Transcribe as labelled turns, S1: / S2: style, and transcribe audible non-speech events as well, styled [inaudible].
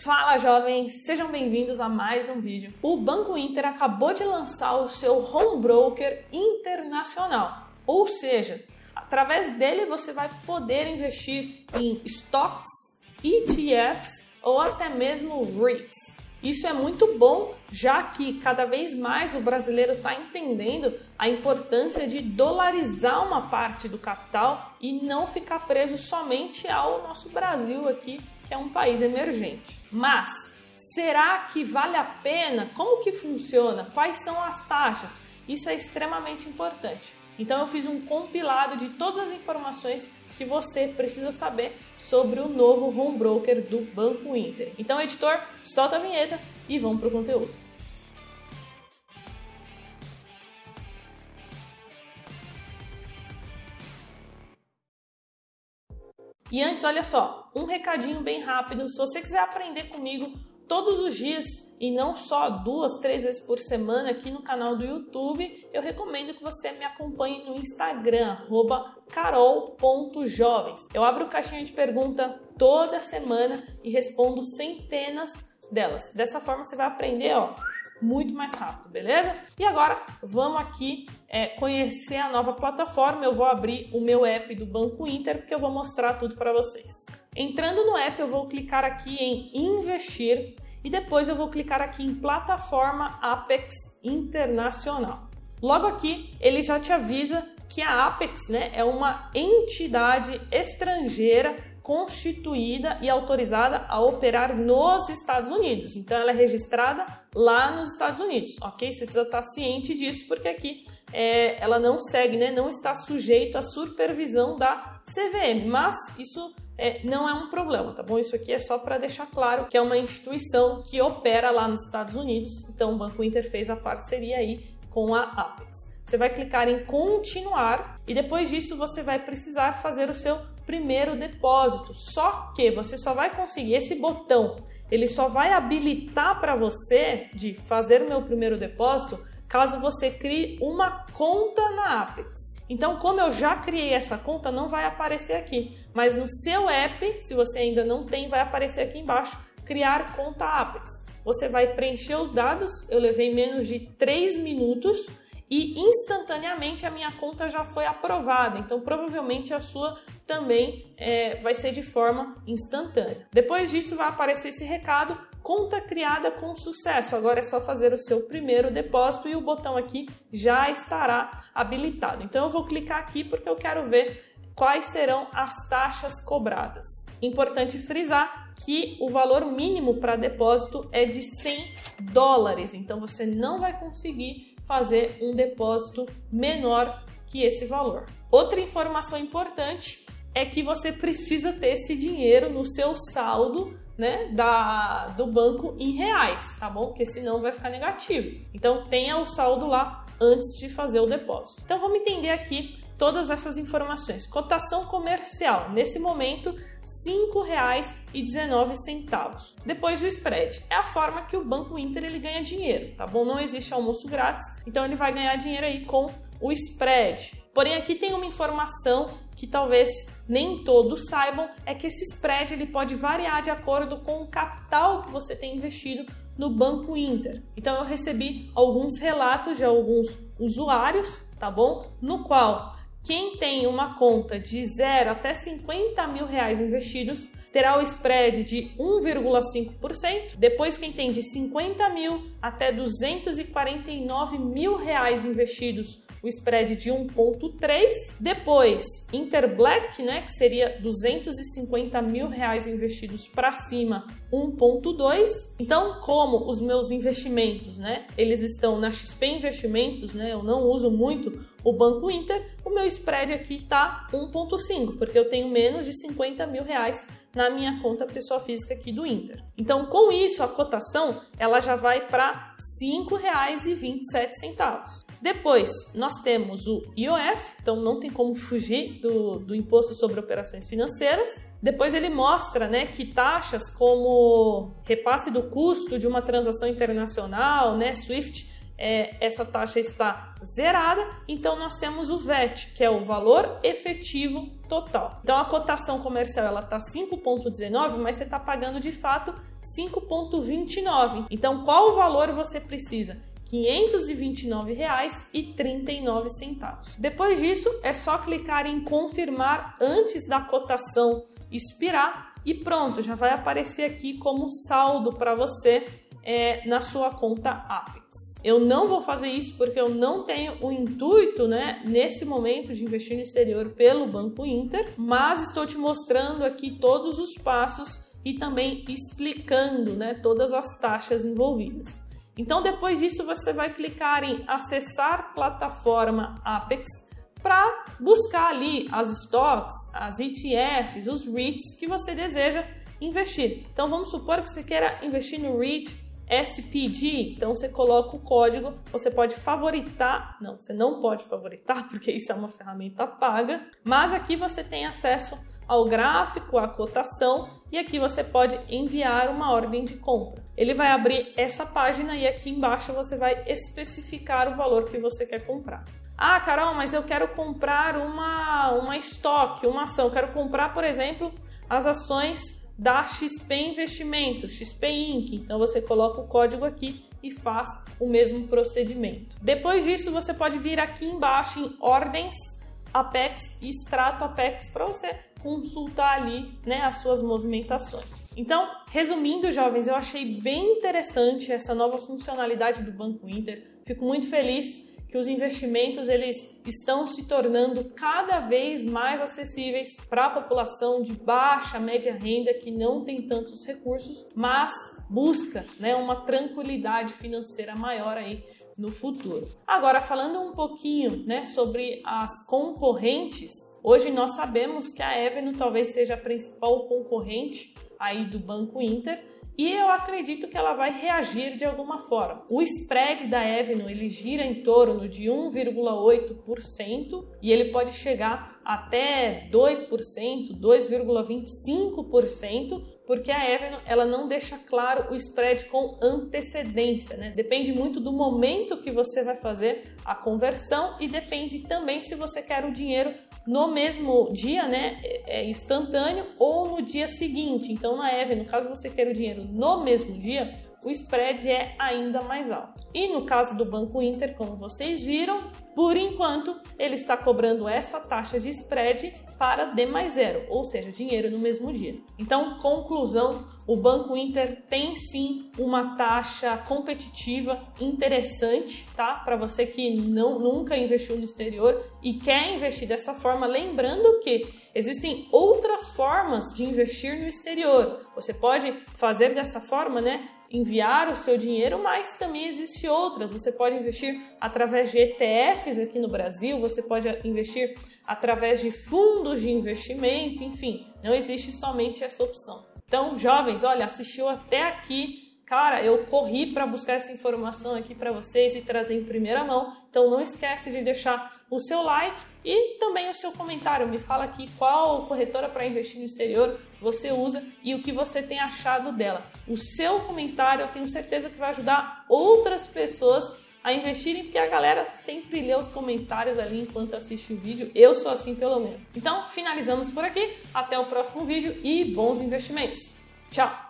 S1: Fala jovens, sejam bem-vindos a mais um vídeo. O Banco Inter acabou de lançar o seu Home Broker Internacional, ou seja, através dele você vai poder investir em stocks, ETFs ou até mesmo REITs. Isso é muito bom, já que cada vez mais o brasileiro está entendendo a importância de dolarizar uma parte do capital e não ficar preso somente ao nosso Brasil aqui, é um país emergente. Mas será que vale a pena? Como que funciona? Quais são as taxas? Isso é extremamente importante. Então eu fiz um compilado de todas as informações que você precisa saber sobre o novo home broker do Banco Inter. Então, editor, solta a vinheta e vamos para o conteúdo. E antes, olha só, um recadinho bem rápido. Se você quiser aprender comigo todos os dias e não só duas, três vezes por semana aqui no canal do YouTube, eu recomendo que você me acompanhe no Instagram, carol.jovens. Eu abro caixinha de pergunta toda semana e respondo centenas delas. Dessa forma você vai aprender, ó, muito mais rápido, beleza? E agora vamos aqui é, conhecer a nova plataforma. Eu vou abrir o meu app do Banco Inter porque eu vou mostrar tudo para vocês. Entrando no app, eu vou clicar aqui em investir e depois eu vou clicar aqui em plataforma Apex Internacional. Logo aqui, ele já te avisa que a Apex né, é uma entidade estrangeira constituída e autorizada a operar nos Estados Unidos. Então, ela é registrada lá nos Estados Unidos, ok? Você precisa estar ciente disso, porque aqui é, ela não segue, né, não está sujeito à supervisão da CVM, mas isso é, não é um problema, tá bom? Isso aqui é só para deixar claro que é uma instituição que opera lá nos Estados Unidos, então o Banco Inter fez a parceria aí com a Apex. Você vai clicar em continuar e depois disso você vai precisar fazer o seu primeiro depósito. Só que você só vai conseguir esse botão, ele só vai habilitar para você de fazer o meu primeiro depósito caso você crie uma conta na Apex. Então, como eu já criei essa conta, não vai aparecer aqui, mas no seu app, se você ainda não tem, vai aparecer aqui embaixo criar conta Apex. Você vai preencher os dados, eu levei menos de 3 minutos e instantaneamente a minha conta já foi aprovada. Então, provavelmente a sua também é, vai ser de forma instantânea. Depois disso, vai aparecer esse recado: conta criada com sucesso. Agora é só fazer o seu primeiro depósito e o botão aqui já estará habilitado. Então, eu vou clicar aqui porque eu quero ver quais serão as taxas cobradas. Importante frisar que o valor mínimo para depósito é de 100 dólares, então você não vai conseguir fazer um depósito menor que esse valor. Outra informação importante é que você precisa ter esse dinheiro no seu saldo né, da, do banco em reais, tá bom? Porque senão vai ficar negativo. Então tenha o saldo lá antes de fazer o depósito. Então vamos entender aqui todas essas informações. Cotação comercial, nesse momento, R$ 5,19. Depois do spread, é a forma que o Banco Inter ele ganha dinheiro, tá bom? Não existe almoço grátis, então ele vai ganhar dinheiro aí com o spread. Porém, aqui tem uma informação que talvez nem todos saibam, é que esse spread ele pode variar de acordo com o capital que você tem investido no Banco Inter. Então eu recebi alguns relatos de alguns usuários, tá bom? No qual quem tem uma conta de 0 até 50 mil reais investidos terá o spread de 1,5%. Depois, quem tem de 50 mil até 249 mil reais investidos o spread de 1,3. Depois, Interblack, né, que seria 250 mil reais investidos para cima, 1,2. Então, como os meus investimentos, né, eles estão na XP Investimentos, né, eu não uso muito o Banco Inter, o meu spread aqui está 1,5, porque eu tenho menos de 50 mil reais na minha conta pessoa física aqui do Inter. Então, com isso, a cotação ela já vai para R$ 5,27. Depois, nós temos o IOF, então não tem como fugir do, do imposto sobre operações financeiras. Depois ele mostra né, que taxas como repasse do custo de uma transação internacional, né, SWIFT, é, essa taxa está zerada, então nós temos o VET, que é o valor efetivo total. Então a cotação comercial ela está 5,19, mas você está pagando de fato 5,29. Então qual o valor você precisa? R$ 529,39. Depois disso, é só clicar em confirmar antes da cotação expirar e pronto, já vai aparecer aqui como saldo para você é, na sua conta Apex. Eu não vou fazer isso porque eu não tenho o intuito, né, nesse momento de investir no exterior pelo Banco Inter, mas estou te mostrando aqui todos os passos e também explicando, né, todas as taxas envolvidas. Então, depois disso, você vai clicar em acessar plataforma Apex para buscar ali as stocks, as ETFs, os REITs que você deseja investir. Então, vamos supor que você queira investir no REIT SPG, então você coloca o código, você pode favoritar, não, você não pode favoritar [laughs] porque isso é uma ferramenta paga, mas aqui você tem acesso ao gráfico, à cotação e aqui você pode enviar uma ordem de compra. Ele vai abrir essa página e aqui embaixo você vai especificar o valor que você quer comprar. Ah, Carol, mas eu quero comprar uma, uma estoque, uma ação. Eu quero comprar, por exemplo, as ações da XP Investimentos, XP Inc. Então você coloca o código aqui e faz o mesmo procedimento. Depois disso, você pode vir aqui embaixo em ordens Apex e extrato Apex para você consultar ali né, as suas movimentações. Então, resumindo, jovens, eu achei bem interessante essa nova funcionalidade do Banco Inter. Fico muito feliz que os investimentos eles estão se tornando cada vez mais acessíveis para a população de baixa, média renda que não tem tantos recursos, mas busca né, uma tranquilidade financeira maior aí no futuro. Agora, falando um pouquinho né, sobre as concorrentes, hoje nós sabemos que a Eveno talvez seja a principal concorrente aí do Banco Inter, e eu acredito que ela vai reagir de alguma forma. O spread da Evno ele gira em torno de 1,8% e ele pode chegar até 2%, 2,25%, porque a Evno ela não deixa claro o spread com antecedência, né? Depende muito do momento que você vai fazer a conversão e depende também se você quer o dinheiro no mesmo dia, né, é, é instantâneo ou no dia seguinte. Então na Evno, caso você queira o dinheiro no mesmo dia, o spread é ainda mais alto. E no caso do Banco Inter, como vocês viram, por enquanto ele está cobrando essa taxa de spread para D mais zero, ou seja, dinheiro no mesmo dia. Então, conclusão, o Banco Inter tem sim uma taxa competitiva interessante, tá? Para você que não, nunca investiu no exterior e quer investir dessa forma, lembrando que existem outras formas de investir no exterior. Você pode fazer dessa forma, né? Enviar o seu dinheiro, mas também existe outras. Você pode investir através de ETFs aqui no Brasil, você pode investir através de fundos de investimento, enfim, não existe somente essa opção. Então, jovens, olha, assistiu até aqui Cara, eu corri para buscar essa informação aqui para vocês e trazer em primeira mão. Então não esquece de deixar o seu like e também o seu comentário. Me fala aqui qual corretora para investir no exterior você usa e o que você tem achado dela. O seu comentário eu tenho certeza que vai ajudar outras pessoas a investirem, porque a galera sempre lê os comentários ali enquanto assiste o vídeo. Eu sou assim pelo menos. Então, finalizamos por aqui. Até o próximo vídeo e bons investimentos. Tchau!